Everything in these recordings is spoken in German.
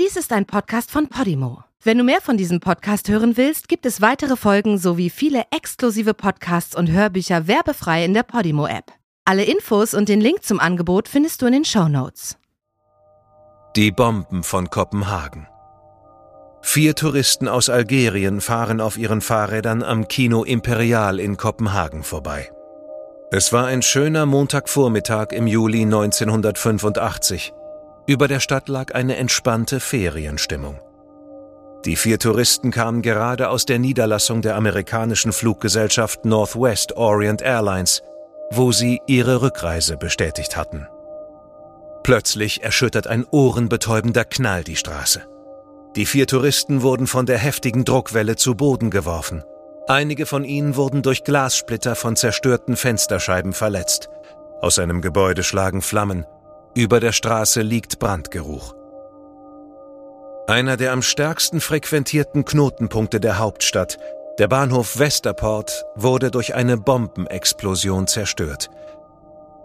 Dies ist ein Podcast von Podimo. Wenn du mehr von diesem Podcast hören willst, gibt es weitere Folgen sowie viele exklusive Podcasts und Hörbücher werbefrei in der Podimo-App. Alle Infos und den Link zum Angebot findest du in den Show Notes. Die Bomben von Kopenhagen. Vier Touristen aus Algerien fahren auf ihren Fahrrädern am Kino Imperial in Kopenhagen vorbei. Es war ein schöner Montagvormittag im Juli 1985. Über der Stadt lag eine entspannte Ferienstimmung. Die vier Touristen kamen gerade aus der Niederlassung der amerikanischen Fluggesellschaft Northwest Orient Airlines, wo sie ihre Rückreise bestätigt hatten. Plötzlich erschüttert ein ohrenbetäubender Knall die Straße. Die vier Touristen wurden von der heftigen Druckwelle zu Boden geworfen. Einige von ihnen wurden durch Glassplitter von zerstörten Fensterscheiben verletzt. Aus einem Gebäude schlagen Flammen. Über der Straße liegt Brandgeruch. Einer der am stärksten frequentierten Knotenpunkte der Hauptstadt, der Bahnhof Westerport, wurde durch eine Bombenexplosion zerstört.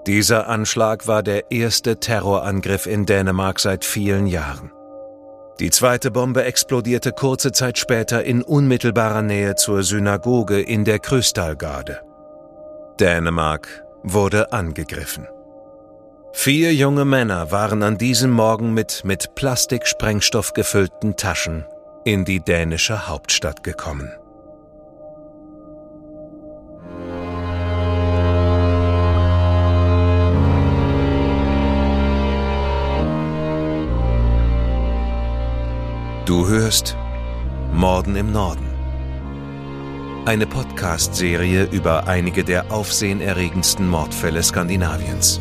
Dieser Anschlag war der erste Terrorangriff in Dänemark seit vielen Jahren. Die zweite Bombe explodierte kurze Zeit später in unmittelbarer Nähe zur Synagoge in der Krystalgarde. Dänemark wurde angegriffen. Vier junge Männer waren an diesem Morgen mit mit Plastiksprengstoff gefüllten Taschen in die dänische Hauptstadt gekommen. Du hörst Morden im Norden. Eine Podcast-Serie über einige der aufsehenerregendsten Mordfälle Skandinaviens.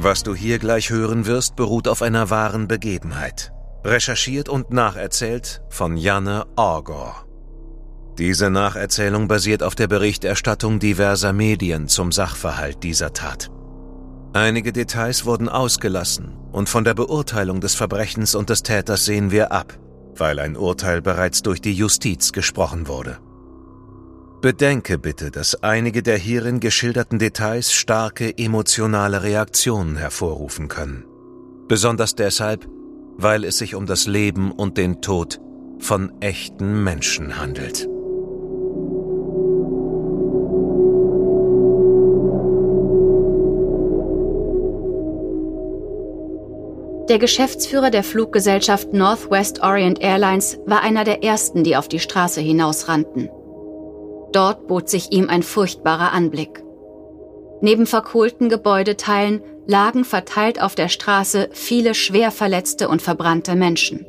Was du hier gleich hören wirst, beruht auf einer wahren Begebenheit. Recherchiert und nacherzählt von Janne Orgor. Diese Nacherzählung basiert auf der Berichterstattung diverser Medien zum Sachverhalt dieser Tat. Einige Details wurden ausgelassen und von der Beurteilung des Verbrechens und des Täters sehen wir ab, weil ein Urteil bereits durch die Justiz gesprochen wurde. Bedenke bitte, dass einige der hierin geschilderten Details starke emotionale Reaktionen hervorrufen können. Besonders deshalb, weil es sich um das Leben und den Tod von echten Menschen handelt. Der Geschäftsführer der Fluggesellschaft Northwest Orient Airlines war einer der ersten, die auf die Straße hinausrannten. Dort bot sich ihm ein furchtbarer Anblick. Neben verkohlten Gebäudeteilen lagen verteilt auf der Straße viele schwer verletzte und verbrannte Menschen.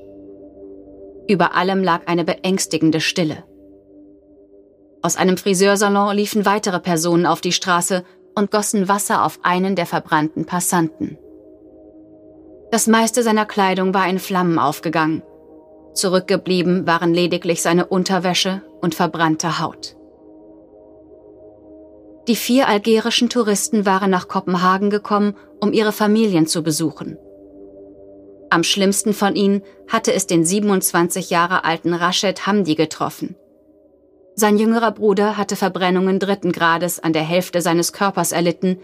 Über allem lag eine beängstigende Stille. Aus einem Friseursalon liefen weitere Personen auf die Straße und gossen Wasser auf einen der verbrannten Passanten. Das meiste seiner Kleidung war in Flammen aufgegangen. Zurückgeblieben waren lediglich seine Unterwäsche und verbrannte Haut. Die vier algerischen Touristen waren nach Kopenhagen gekommen, um ihre Familien zu besuchen. Am schlimmsten von ihnen hatte es den 27 Jahre alten Rashid Hamdi getroffen. Sein jüngerer Bruder hatte Verbrennungen dritten Grades an der Hälfte seines Körpers erlitten,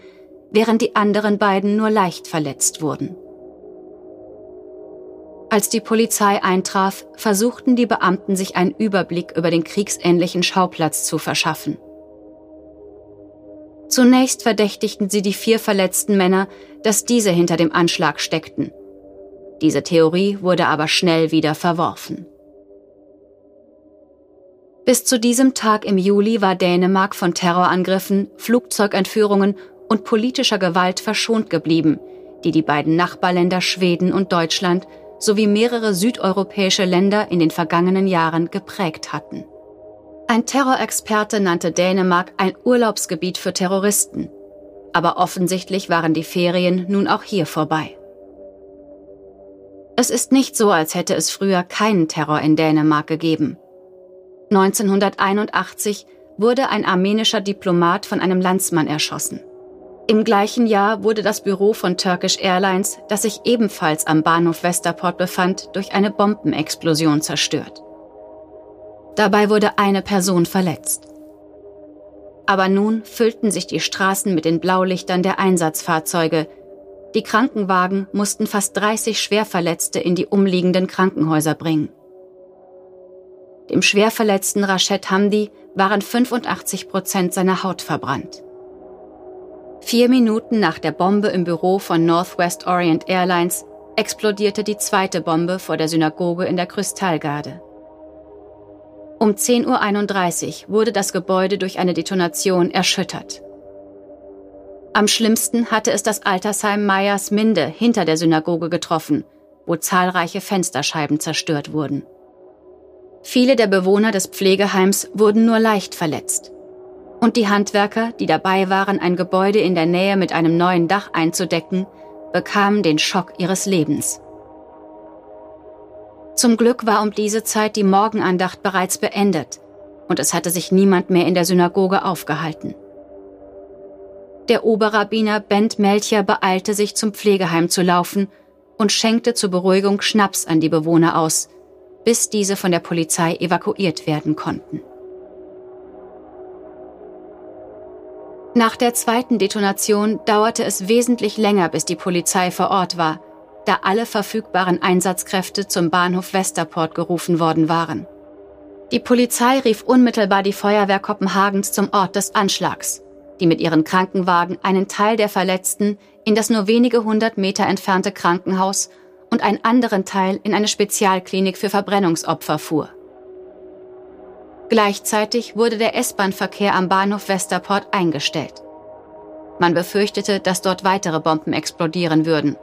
während die anderen beiden nur leicht verletzt wurden. Als die Polizei eintraf, versuchten die Beamten sich einen Überblick über den kriegsähnlichen Schauplatz zu verschaffen. Zunächst verdächtigten sie die vier verletzten Männer, dass diese hinter dem Anschlag steckten. Diese Theorie wurde aber schnell wieder verworfen. Bis zu diesem Tag im Juli war Dänemark von Terrorangriffen, Flugzeugentführungen und politischer Gewalt verschont geblieben, die die beiden Nachbarländer Schweden und Deutschland sowie mehrere südeuropäische Länder in den vergangenen Jahren geprägt hatten. Ein Terrorexperte nannte Dänemark ein Urlaubsgebiet für Terroristen. Aber offensichtlich waren die Ferien nun auch hier vorbei. Es ist nicht so, als hätte es früher keinen Terror in Dänemark gegeben. 1981 wurde ein armenischer Diplomat von einem Landsmann erschossen. Im gleichen Jahr wurde das Büro von Turkish Airlines, das sich ebenfalls am Bahnhof Westerport befand, durch eine Bombenexplosion zerstört. Dabei wurde eine Person verletzt. Aber nun füllten sich die Straßen mit den Blaulichtern der Einsatzfahrzeuge, Die Krankenwagen mussten fast 30 Schwerverletzte in die umliegenden Krankenhäuser bringen. Dem schwerverletzten Rashid Hamdi waren 85 Prozent seiner Haut verbrannt. Vier Minuten nach der Bombe im Büro von Northwest Orient Airlines explodierte die zweite Bombe vor der Synagoge in der Kristallgarde. Um 10.31 Uhr wurde das Gebäude durch eine Detonation erschüttert. Am schlimmsten hatte es das Altersheim Meyers Minde hinter der Synagoge getroffen, wo zahlreiche Fensterscheiben zerstört wurden. Viele der Bewohner des Pflegeheims wurden nur leicht verletzt. Und die Handwerker, die dabei waren, ein Gebäude in der Nähe mit einem neuen Dach einzudecken, bekamen den Schock ihres Lebens. Zum Glück war um diese Zeit die Morgenandacht bereits beendet und es hatte sich niemand mehr in der Synagoge aufgehalten. Der Oberrabbiner Bent Melcher beeilte sich zum Pflegeheim zu laufen und schenkte zur Beruhigung Schnaps an die Bewohner aus, bis diese von der Polizei evakuiert werden konnten. Nach der zweiten Detonation dauerte es wesentlich länger, bis die Polizei vor Ort war da alle verfügbaren Einsatzkräfte zum Bahnhof Westerport gerufen worden waren. Die Polizei rief unmittelbar die Feuerwehr Kopenhagens zum Ort des Anschlags, die mit ihren Krankenwagen einen Teil der Verletzten in das nur wenige hundert Meter entfernte Krankenhaus und einen anderen Teil in eine Spezialklinik für Verbrennungsopfer fuhr. Gleichzeitig wurde der S-Bahn-Verkehr am Bahnhof Westerport eingestellt. Man befürchtete, dass dort weitere Bomben explodieren würden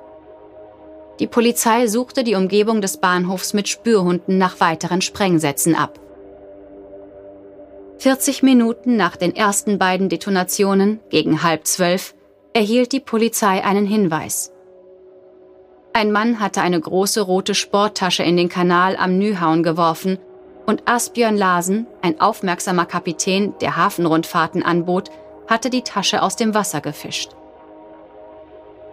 die Polizei suchte die Umgebung des Bahnhofs mit Spürhunden nach weiteren Sprengsätzen ab. 40 Minuten nach den ersten beiden Detonationen, gegen halb zwölf, erhielt die Polizei einen Hinweis. Ein Mann hatte eine große rote Sporttasche in den Kanal am Nyhauen geworfen und Asbjörn Larsen, ein aufmerksamer Kapitän, der Hafenrundfahrten anbot, hatte die Tasche aus dem Wasser gefischt.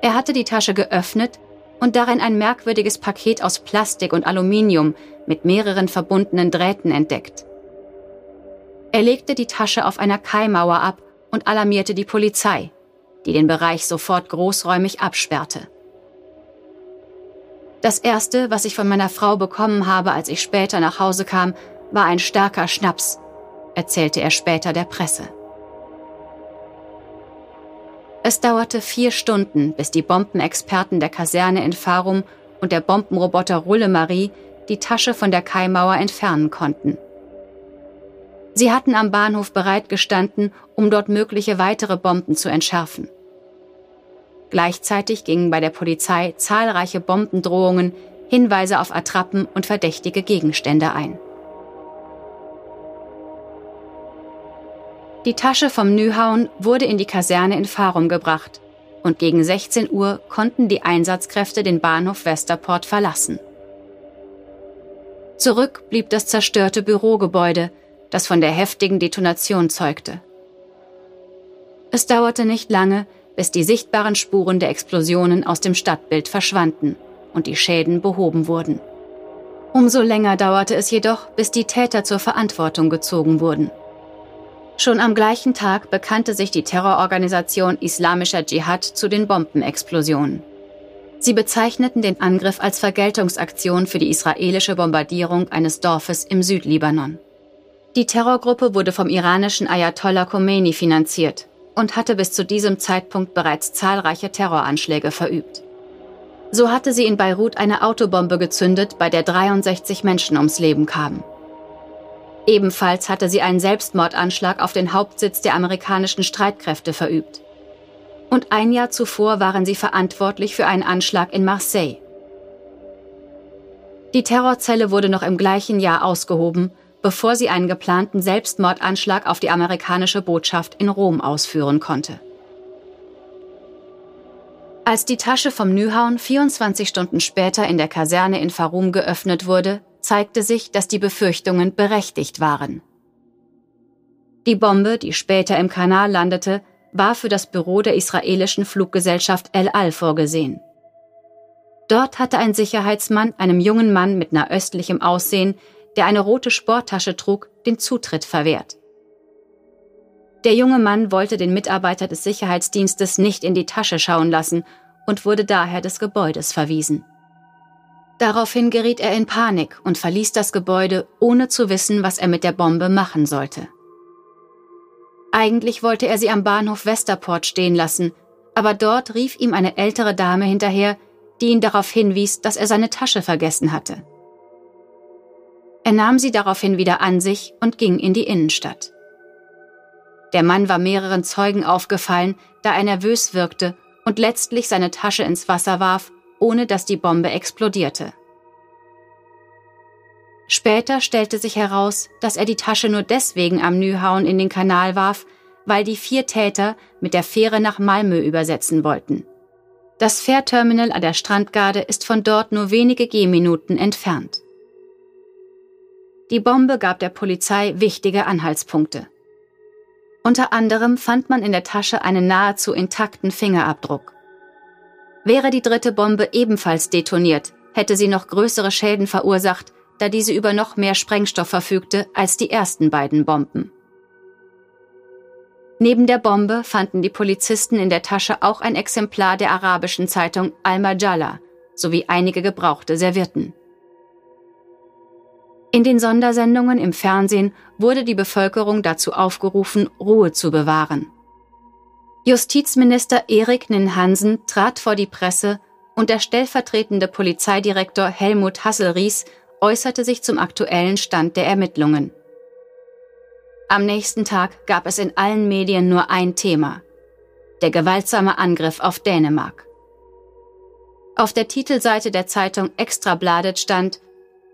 Er hatte die Tasche geöffnet und darin ein merkwürdiges Paket aus Plastik und Aluminium mit mehreren verbundenen Drähten entdeckt. Er legte die Tasche auf einer Kaimauer ab und alarmierte die Polizei, die den Bereich sofort großräumig absperrte. Das Erste, was ich von meiner Frau bekommen habe, als ich später nach Hause kam, war ein starker Schnaps, erzählte er später der Presse. Es dauerte vier Stunden, bis die Bombenexperten der Kaserne in Farum und der Bombenroboter Rulle Marie die Tasche von der Kaimauer entfernen konnten. Sie hatten am Bahnhof bereitgestanden, um dort mögliche weitere Bomben zu entschärfen. Gleichzeitig gingen bei der Polizei zahlreiche Bombendrohungen, Hinweise auf Attrappen und verdächtige Gegenstände ein. Die Tasche vom Nyhauen wurde in die Kaserne in Farum gebracht und gegen 16 Uhr konnten die Einsatzkräfte den Bahnhof Westerport verlassen. Zurück blieb das zerstörte Bürogebäude, das von der heftigen Detonation zeugte. Es dauerte nicht lange, bis die sichtbaren Spuren der Explosionen aus dem Stadtbild verschwanden und die Schäden behoben wurden. Umso länger dauerte es jedoch, bis die Täter zur Verantwortung gezogen wurden. Schon am gleichen Tag bekannte sich die Terrororganisation Islamischer Dschihad zu den Bombenexplosionen. Sie bezeichneten den Angriff als Vergeltungsaktion für die israelische Bombardierung eines Dorfes im Südlibanon. Die Terrorgruppe wurde vom iranischen Ayatollah Khomeini finanziert und hatte bis zu diesem Zeitpunkt bereits zahlreiche Terroranschläge verübt. So hatte sie in Beirut eine Autobombe gezündet, bei der 63 Menschen ums Leben kamen. Ebenfalls hatte sie einen Selbstmordanschlag auf den Hauptsitz der amerikanischen Streitkräfte verübt. Und ein Jahr zuvor waren sie verantwortlich für einen Anschlag in Marseille. Die Terrorzelle wurde noch im gleichen Jahr ausgehoben, bevor sie einen geplanten Selbstmordanschlag auf die amerikanische Botschaft in Rom ausführen konnte. Als die Tasche vom Nyhauen 24 Stunden später in der Kaserne in Farum geöffnet wurde, zeigte sich, dass die Befürchtungen berechtigt waren. Die Bombe, die später im Kanal landete, war für das Büro der israelischen Fluggesellschaft El Al vorgesehen. Dort hatte ein Sicherheitsmann einem jungen Mann mit nahöstlichem Aussehen, der eine rote Sporttasche trug, den Zutritt verwehrt. Der junge Mann wollte den Mitarbeiter des Sicherheitsdienstes nicht in die Tasche schauen lassen und wurde daher des Gebäudes verwiesen. Daraufhin geriet er in Panik und verließ das Gebäude, ohne zu wissen, was er mit der Bombe machen sollte. Eigentlich wollte er sie am Bahnhof Westerport stehen lassen, aber dort rief ihm eine ältere Dame hinterher, die ihn darauf hinwies, dass er seine Tasche vergessen hatte. Er nahm sie daraufhin wieder an sich und ging in die Innenstadt. Der Mann war mehreren Zeugen aufgefallen, da er nervös wirkte und letztlich seine Tasche ins Wasser warf, ohne dass die Bombe explodierte. Später stellte sich heraus, dass er die Tasche nur deswegen am Nyhauen in den Kanal warf, weil die vier Täter mit der Fähre nach Malmö übersetzen wollten. Das Fährterminal an der Strandgarde ist von dort nur wenige Gehminuten entfernt. Die Bombe gab der Polizei wichtige Anhaltspunkte. Unter anderem fand man in der Tasche einen nahezu intakten Fingerabdruck. Wäre die dritte Bombe ebenfalls detoniert, hätte sie noch größere Schäden verursacht, da diese über noch mehr Sprengstoff verfügte als die ersten beiden Bomben. Neben der Bombe fanden die Polizisten in der Tasche auch ein Exemplar der arabischen Zeitung Al-Majalla sowie einige gebrauchte Servietten. In den Sondersendungen im Fernsehen wurde die Bevölkerung dazu aufgerufen, Ruhe zu bewahren. Justizminister Erik Nin Hansen trat vor die Presse und der stellvertretende Polizeidirektor Helmut Hasselries äußerte sich zum aktuellen Stand der Ermittlungen. Am nächsten Tag gab es in allen Medien nur ein Thema. Der gewaltsame Angriff auf Dänemark. Auf der Titelseite der Zeitung Extrabladet stand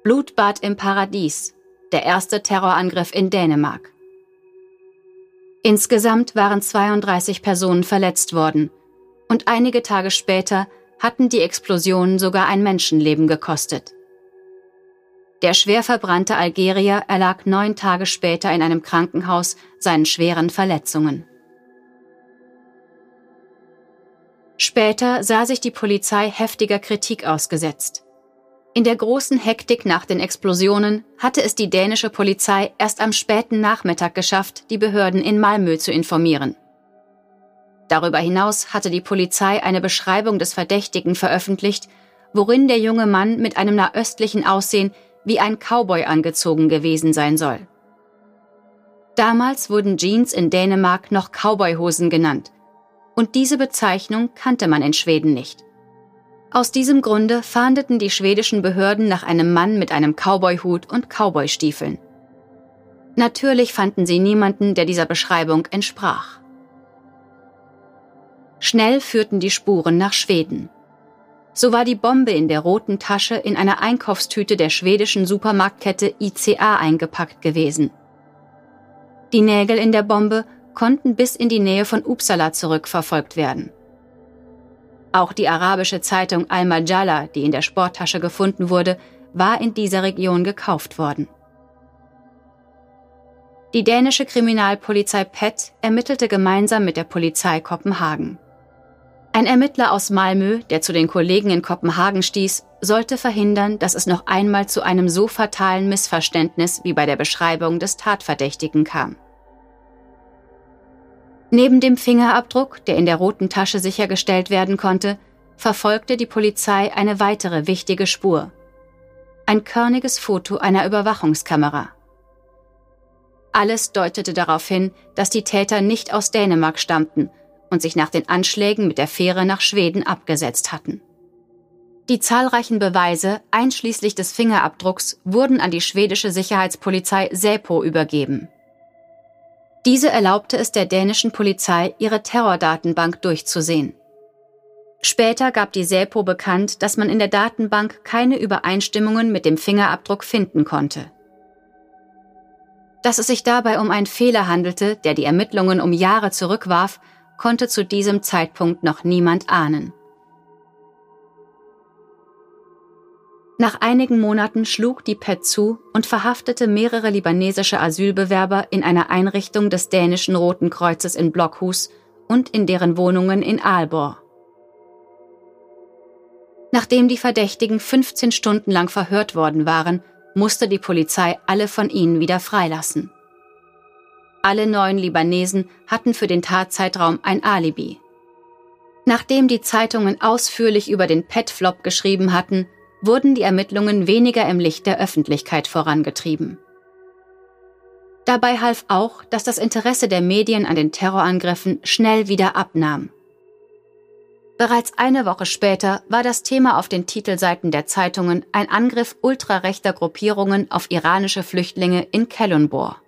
Blutbad im Paradies, der erste Terrorangriff in Dänemark. Insgesamt waren 32 Personen verletzt worden und einige Tage später hatten die Explosionen sogar ein Menschenleben gekostet. Der schwer verbrannte Algerier erlag neun Tage später in einem Krankenhaus seinen schweren Verletzungen. Später sah sich die Polizei heftiger Kritik ausgesetzt. In der großen Hektik nach den Explosionen hatte es die dänische Polizei erst am späten Nachmittag geschafft, die Behörden in Malmö zu informieren. Darüber hinaus hatte die Polizei eine Beschreibung des Verdächtigen veröffentlicht, worin der junge Mann mit einem nahöstlichen Aussehen wie ein Cowboy angezogen gewesen sein soll. Damals wurden Jeans in Dänemark noch Cowboyhosen genannt, und diese Bezeichnung kannte man in Schweden nicht. Aus diesem Grunde fahndeten die schwedischen Behörden nach einem Mann mit einem Cowboyhut und Cowboystiefeln. Natürlich fanden sie niemanden, der dieser Beschreibung entsprach. Schnell führten die Spuren nach Schweden. So war die Bombe in der roten Tasche in einer Einkaufstüte der schwedischen Supermarktkette ICA eingepackt gewesen. Die Nägel in der Bombe konnten bis in die Nähe von Uppsala zurückverfolgt werden. Auch die arabische Zeitung Al-Majalla, die in der Sporttasche gefunden wurde, war in dieser Region gekauft worden. Die dänische Kriminalpolizei PET ermittelte gemeinsam mit der Polizei Kopenhagen. Ein Ermittler aus Malmö, der zu den Kollegen in Kopenhagen stieß, sollte verhindern, dass es noch einmal zu einem so fatalen Missverständnis wie bei der Beschreibung des Tatverdächtigen kam. Neben dem Fingerabdruck, der in der roten Tasche sichergestellt werden konnte, verfolgte die Polizei eine weitere wichtige Spur. Ein körniges Foto einer Überwachungskamera. Alles deutete darauf hin, dass die Täter nicht aus Dänemark stammten und sich nach den Anschlägen mit der Fähre nach Schweden abgesetzt hatten. Die zahlreichen Beweise, einschließlich des Fingerabdrucks, wurden an die schwedische Sicherheitspolizei Säpo übergeben. Diese erlaubte es der dänischen Polizei, ihre Terrordatenbank durchzusehen. Später gab die SÄPO bekannt, dass man in der Datenbank keine Übereinstimmungen mit dem Fingerabdruck finden konnte. Dass es sich dabei um einen Fehler handelte, der die Ermittlungen um Jahre zurückwarf, konnte zu diesem Zeitpunkt noch niemand ahnen. Nach einigen Monaten schlug die PET zu und verhaftete mehrere libanesische Asylbewerber in einer Einrichtung des dänischen Roten Kreuzes in Blockhus und in deren Wohnungen in Aalborg. Nachdem die Verdächtigen 15 Stunden lang verhört worden waren, musste die Polizei alle von ihnen wieder freilassen. Alle neun Libanesen hatten für den Tatzeitraum ein Alibi. Nachdem die Zeitungen ausführlich über den Petflop geschrieben hatten, wurden die Ermittlungen weniger im Licht der Öffentlichkeit vorangetrieben. Dabei half auch, dass das Interesse der Medien an den Terrorangriffen schnell wieder abnahm. Bereits eine Woche später war das Thema auf den Titelseiten der Zeitungen ein Angriff ultrarechter Gruppierungen auf iranische Flüchtlinge in Kellenbor.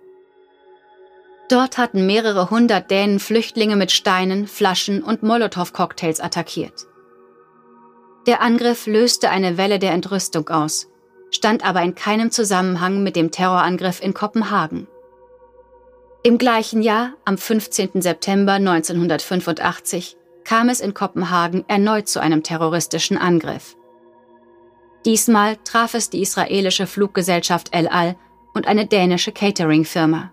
Dort hatten mehrere hundert Dänen Flüchtlinge mit Steinen, Flaschen und Molotow-Cocktails attackiert. Der Angriff löste eine Welle der Entrüstung aus, stand aber in keinem Zusammenhang mit dem Terrorangriff in Kopenhagen. Im gleichen Jahr, am 15. September 1985, kam es in Kopenhagen erneut zu einem terroristischen Angriff. Diesmal traf es die israelische Fluggesellschaft El Al und eine dänische Catering-Firma.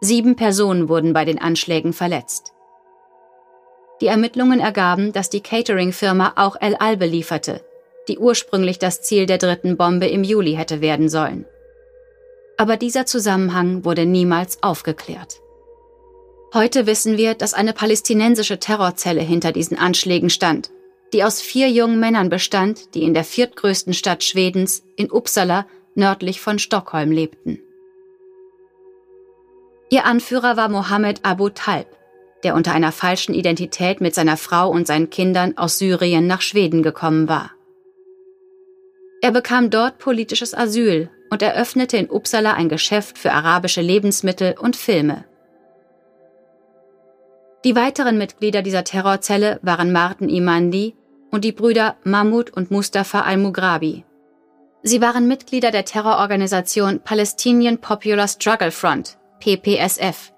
Sieben Personen wurden bei den Anschlägen verletzt. Die Ermittlungen ergaben, dass die Catering-Firma auch El Al belieferte, die ursprünglich das Ziel der dritten Bombe im Juli hätte werden sollen aber dieser Zusammenhang wurde niemals aufgeklärt. Heute wissen wir, dass eine palästinensische Terrorzelle hinter diesen Anschlägen stand, die aus vier jungen Männern bestand, die in der viertgrößten Stadt Schwedens, in Uppsala, nördlich von Stockholm lebten. Ihr Anführer war Mohammed Abu Talb, der unter einer falschen Identität mit seiner Frau und seinen Kindern aus Syrien nach Schweden gekommen war. Er bekam dort politisches Asyl und eröffnete in Uppsala ein Geschäft für arabische Lebensmittel und Filme. Die weiteren Mitglieder dieser Terrorzelle waren Martin Imandi und die Brüder Mahmoud und Mustafa al-Mugrabi. Sie waren Mitglieder der Terrororganisation Palestinian Popular Struggle Front, PPSF,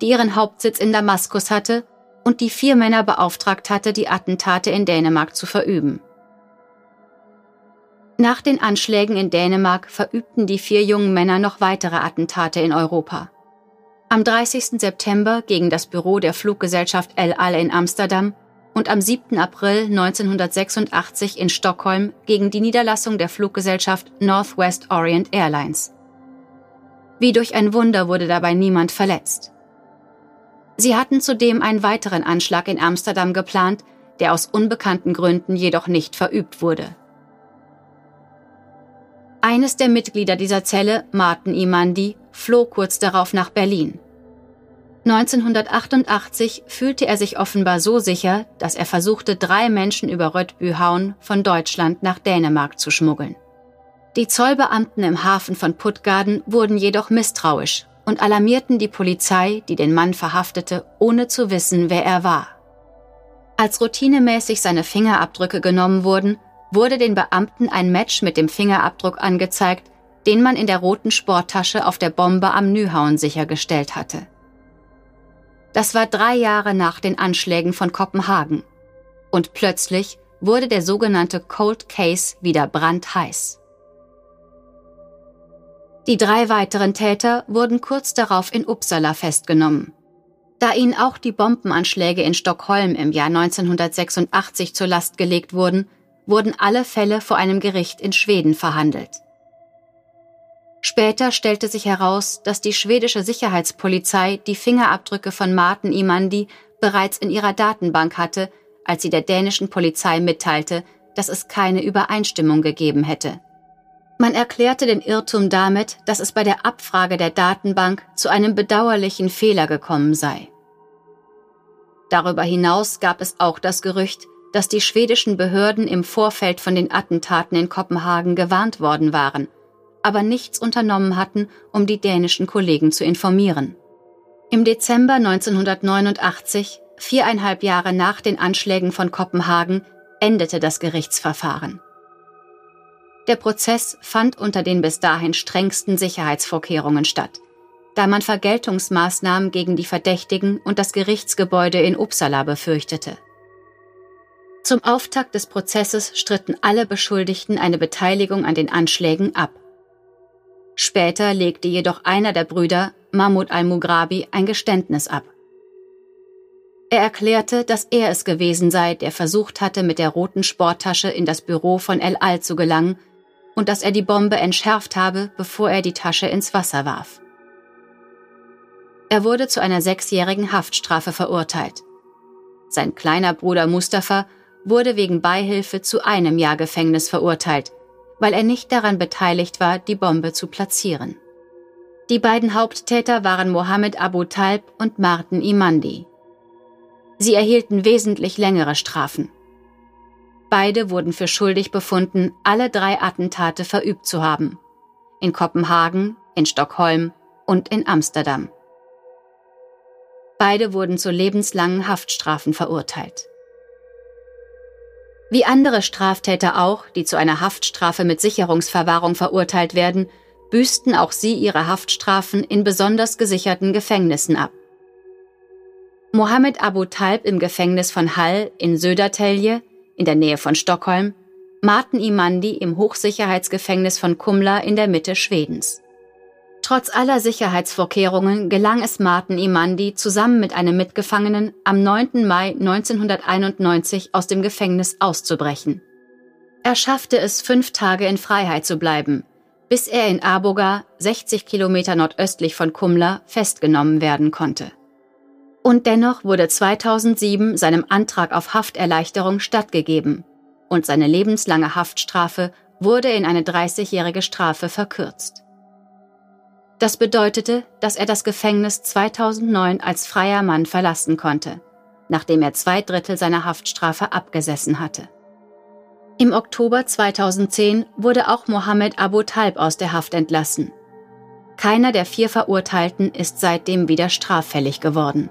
die ihren Hauptsitz in Damaskus hatte und die vier Männer beauftragt hatte, die Attentate in Dänemark zu verüben. Nach den Anschlägen in Dänemark verübten die vier jungen Männer noch weitere Attentate in Europa. Am 30. September gegen das Büro der Fluggesellschaft El Al in Amsterdam und am 7. April 1986 in Stockholm gegen die Niederlassung der Fluggesellschaft Northwest Orient Airlines. Wie durch ein Wunder wurde dabei niemand verletzt. Sie hatten zudem einen weiteren Anschlag in Amsterdam geplant, der aus unbekannten Gründen jedoch nicht verübt wurde. Eines der Mitglieder dieser Zelle, Martin Imandi, floh kurz darauf nach Berlin. 1988 fühlte er sich offenbar so sicher, dass er versuchte, drei Menschen über Röttbühauen von Deutschland nach Dänemark zu schmuggeln. Die Zollbeamten im Hafen von Puttgarden wurden jedoch misstrauisch und alarmierten die Polizei, die den Mann verhaftete, ohne zu wissen, wer er war. Als routinemäßig seine Fingerabdrücke genommen wurden, wurde den Beamten ein Match mit dem Fingerabdruck angezeigt, den man in der roten Sporttasche auf der Bombe am Nyhauen sichergestellt hatte. Das war drei Jahre nach den Anschlägen von Kopenhagen. Und plötzlich wurde der sogenannte Cold Case wieder brandheiß. Die drei weiteren Täter wurden kurz darauf in Uppsala festgenommen. Da ihnen auch die Bombenanschläge in Stockholm im Jahr 1986 zur Last gelegt wurden, wurden alle Fälle vor einem Gericht in Schweden verhandelt. Später stellte sich heraus, dass die schwedische Sicherheitspolizei die Fingerabdrücke von Martin Imandi bereits in ihrer Datenbank hatte, als sie der dänischen Polizei mitteilte, dass es keine Übereinstimmung gegeben hätte. Man erklärte den Irrtum damit, dass es bei der Abfrage der Datenbank zu einem bedauerlichen Fehler gekommen sei. Darüber hinaus gab es auch das Gerücht, dass die schwedischen Behörden im Vorfeld von den Attentaten in Kopenhagen gewarnt worden waren, aber nichts unternommen hatten, um die dänischen Kollegen zu informieren. Im Dezember 1989, viereinhalb Jahre nach den Anschlägen von Kopenhagen, endete das Gerichtsverfahren. Der Prozess fand unter den bis dahin strengsten Sicherheitsvorkehrungen statt, da man Vergeltungsmaßnahmen gegen die Verdächtigen und das Gerichtsgebäude in Uppsala befürchtete. Zum Auftakt des Prozesses stritten alle Beschuldigten eine Beteiligung an den Anschlägen ab. Später legte jedoch einer der Brüder, Mahmoud al-Mugrabi, ein Geständnis ab. Er erklärte, dass er es gewesen sei, der versucht hatte, mit der roten Sporttasche in das Büro von El Al zu gelangen und dass er die Bombe entschärft habe, bevor er die Tasche ins Wasser warf. Er wurde zu einer sechsjährigen Haftstrafe verurteilt. Sein kleiner Bruder Mustafa wurde wegen Beihilfe zu einem Jahr Gefängnis verurteilt, weil er nicht daran beteiligt war, die Bombe zu platzieren. Die beiden Haupttäter waren Mohammed Abu Talb und Martin Imandi. Sie erhielten wesentlich längere Strafen. Beide wurden für schuldig befunden, alle drei Attentate verübt zu haben. In Kopenhagen, in Stockholm und in Amsterdam. Beide wurden zu lebenslangen Haftstrafen verurteilt. Wie andere Straftäter auch, die zu einer Haftstrafe mit Sicherungsverwahrung verurteilt werden, büßten auch sie ihre Haftstrafen in besonders gesicherten Gefängnissen ab. Mohammed Abu Talb im Gefängnis von Hall in Södertälje in der Nähe von Stockholm, Martin Imandi im Hochsicherheitsgefängnis von Kumla in der Mitte Schwedens. Trotz aller Sicherheitsvorkehrungen gelang es Martin Imandi zusammen mit einem Mitgefangenen am 9. Mai 1991 aus dem Gefängnis auszubrechen. Er schaffte es, fünf Tage in Freiheit zu bleiben, bis er in Aboga, 60 Kilometer nordöstlich von Kumla, festgenommen werden konnte. Und dennoch wurde 2007 seinem Antrag auf Hafterleichterung stattgegeben und seine lebenslange Haftstrafe wurde in eine 30-jährige Strafe verkürzt. Das bedeutete, dass er das Gefängnis 2009 als freier Mann verlassen konnte, nachdem er zwei Drittel seiner Haftstrafe abgesessen hatte. Im Oktober 2010 wurde auch Mohammed Abu Talb aus der Haft entlassen. Keiner der vier Verurteilten ist seitdem wieder straffällig geworden.